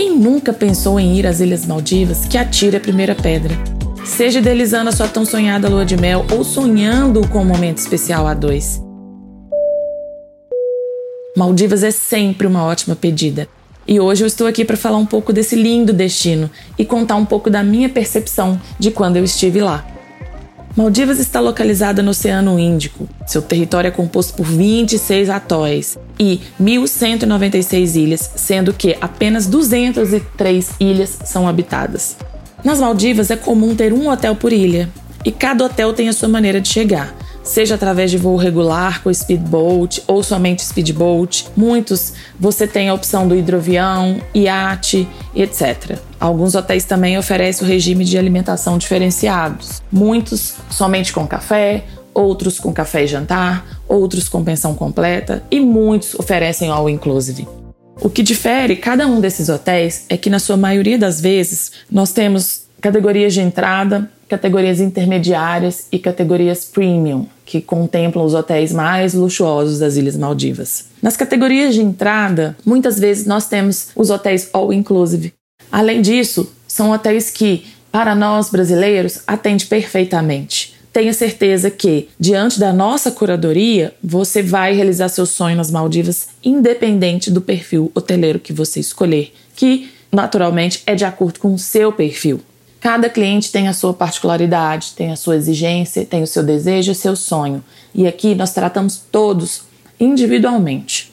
Quem nunca pensou em ir às Ilhas Maldivas que atire a primeira pedra? Seja idealizando a sua tão sonhada lua de mel ou sonhando com um momento especial a dois. Maldivas é sempre uma ótima pedida. E hoje eu estou aqui para falar um pouco desse lindo destino e contar um pouco da minha percepção de quando eu estive lá. Maldivas está localizada no Oceano Índico. Seu território é composto por 26 atóis e 1.196 ilhas, sendo que apenas 203 ilhas são habitadas. Nas Maldivas é comum ter um hotel por ilha, e cada hotel tem a sua maneira de chegar seja através de voo regular com speedboat ou somente speedboat. Muitos você tem a opção do hidroavião, iate, etc. Alguns hotéis também oferecem o regime de alimentação diferenciados. Muitos somente com café, outros com café e jantar, outros com pensão completa e muitos oferecem all inclusive. O que difere cada um desses hotéis é que na sua maioria das vezes nós temos categorias de entrada, categorias intermediárias e categorias premium, que contemplam os hotéis mais luxuosos das Ilhas Maldivas. Nas categorias de entrada, muitas vezes nós temos os hotéis all inclusive. Além disso, são hotéis que, para nós brasileiros, atende perfeitamente. Tenha certeza que, diante da nossa curadoria, você vai realizar seu sonho nas Maldivas, independente do perfil hoteleiro que você escolher, que naturalmente é de acordo com o seu perfil. Cada cliente tem a sua particularidade, tem a sua exigência, tem o seu desejo e seu sonho. E aqui nós tratamos todos individualmente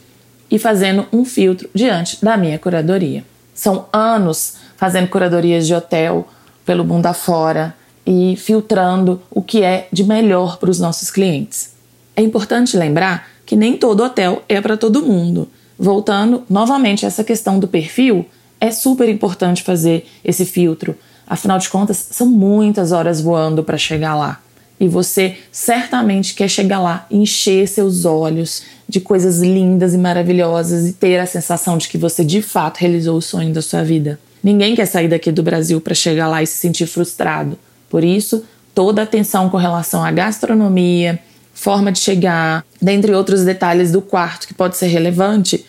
e fazendo um filtro diante da minha curadoria. São anos fazendo curadorias de hotel pelo mundo afora e filtrando o que é de melhor para os nossos clientes. É importante lembrar que nem todo hotel é para todo mundo. Voltando novamente a essa questão do perfil, é super importante fazer esse filtro Afinal de contas, são muitas horas voando para chegar lá. E você certamente quer chegar lá encher seus olhos de coisas lindas e maravilhosas e ter a sensação de que você de fato realizou o sonho da sua vida. Ninguém quer sair daqui do Brasil para chegar lá e se sentir frustrado. Por isso, toda a atenção com relação à gastronomia, forma de chegar, dentre outros detalhes do quarto que pode ser relevante,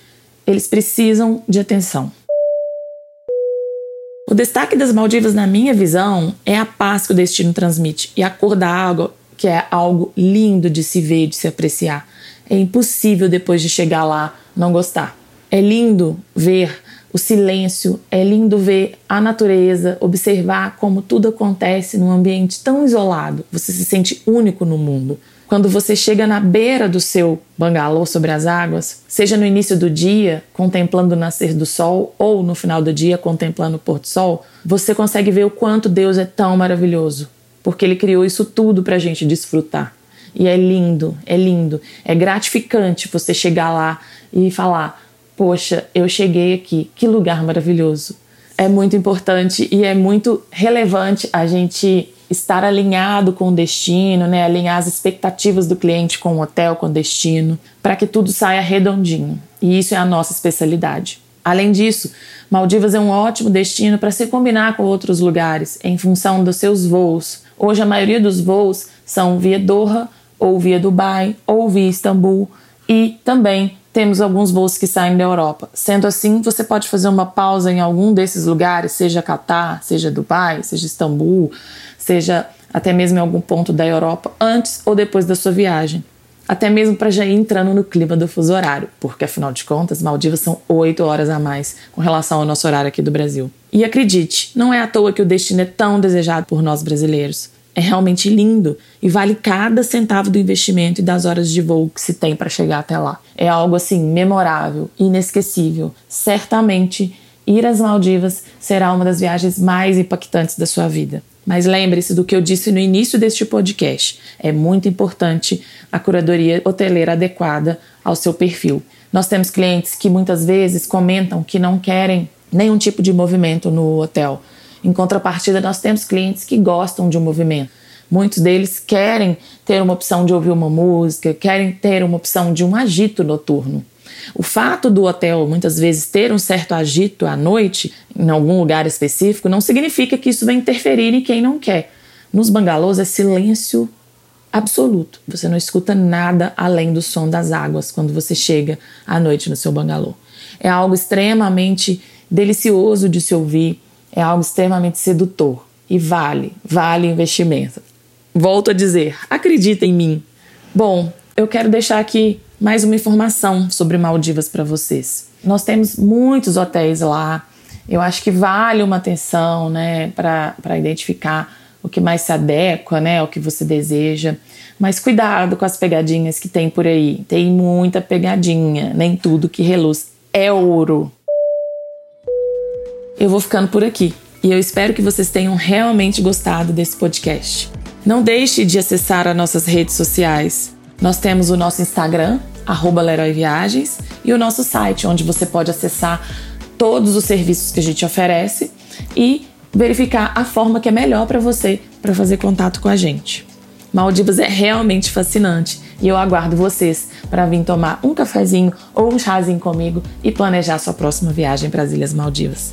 eles precisam de atenção. O destaque das Maldivas, na minha visão, é a paz que o destino transmite e a cor da água, que é algo lindo de se ver, de se apreciar. É impossível depois de chegar lá não gostar. É lindo ver o silêncio, é lindo ver a natureza, observar como tudo acontece num ambiente tão isolado. Você se sente único no mundo. Quando você chega na beira do seu bangalô sobre as águas, seja no início do dia, contemplando o nascer do sol, ou no final do dia, contemplando o pôr do sol, você consegue ver o quanto Deus é tão maravilhoso, porque Ele criou isso tudo para a gente desfrutar. E é lindo, é lindo, é gratificante você chegar lá e falar: Poxa, eu cheguei aqui, que lugar maravilhoso. É muito importante e é muito relevante a gente estar alinhado com o destino, né? alinhar as expectativas do cliente com o hotel, com o destino, para que tudo saia redondinho. E isso é a nossa especialidade. Além disso, Maldivas é um ótimo destino para se combinar com outros lugares em função dos seus voos. Hoje a maioria dos voos são via Doha, ou via Dubai, ou via Istambul, e também temos alguns voos que saem da Europa. Sendo assim, você pode fazer uma pausa em algum desses lugares, seja Catar, seja Dubai, seja Istambul, seja até mesmo em algum ponto da Europa, antes ou depois da sua viagem. Até mesmo para já ir entrando no clima do fuso horário, porque afinal de contas, Maldivas são 8 horas a mais com relação ao nosso horário aqui do Brasil. E acredite, não é à toa que o destino é tão desejado por nós brasileiros. É realmente lindo e vale cada centavo do investimento e das horas de voo que se tem para chegar até lá. É algo assim memorável, inesquecível. Certamente ir às Maldivas será uma das viagens mais impactantes da sua vida. Mas lembre-se do que eu disse no início deste podcast. É muito importante a curadoria hoteleira adequada ao seu perfil. Nós temos clientes que muitas vezes comentam que não querem nenhum tipo de movimento no hotel. Em contrapartida, nós temos clientes que gostam de um movimento. Muitos deles querem ter uma opção de ouvir uma música, querem ter uma opção de um agito noturno. O fato do hotel muitas vezes ter um certo agito à noite, em algum lugar específico, não significa que isso vai interferir em quem não quer. Nos bangalôs é silêncio absoluto. Você não escuta nada além do som das águas quando você chega à noite no seu bangalô. É algo extremamente delicioso de se ouvir, é algo extremamente sedutor e vale, vale investimento. Volto a dizer, acredita em mim. Bom, eu quero deixar aqui mais uma informação sobre Maldivas para vocês. Nós temos muitos hotéis lá. Eu acho que vale uma atenção, né, para identificar o que mais se adequa, né, ao que você deseja. Mas cuidado com as pegadinhas que tem por aí. Tem muita pegadinha. Nem tudo que reluz é ouro. Eu vou ficando por aqui e eu espero que vocês tenham realmente gostado desse podcast. Não deixe de acessar as nossas redes sociais. Nós temos o nosso Instagram, arroba Leroy Viagens, e o nosso site, onde você pode acessar todos os serviços que a gente oferece e verificar a forma que é melhor para você para fazer contato com a gente. Maldivas é realmente fascinante e eu aguardo vocês para vir tomar um cafezinho ou um chazinho comigo e planejar sua próxima viagem para as Ilhas Maldivas.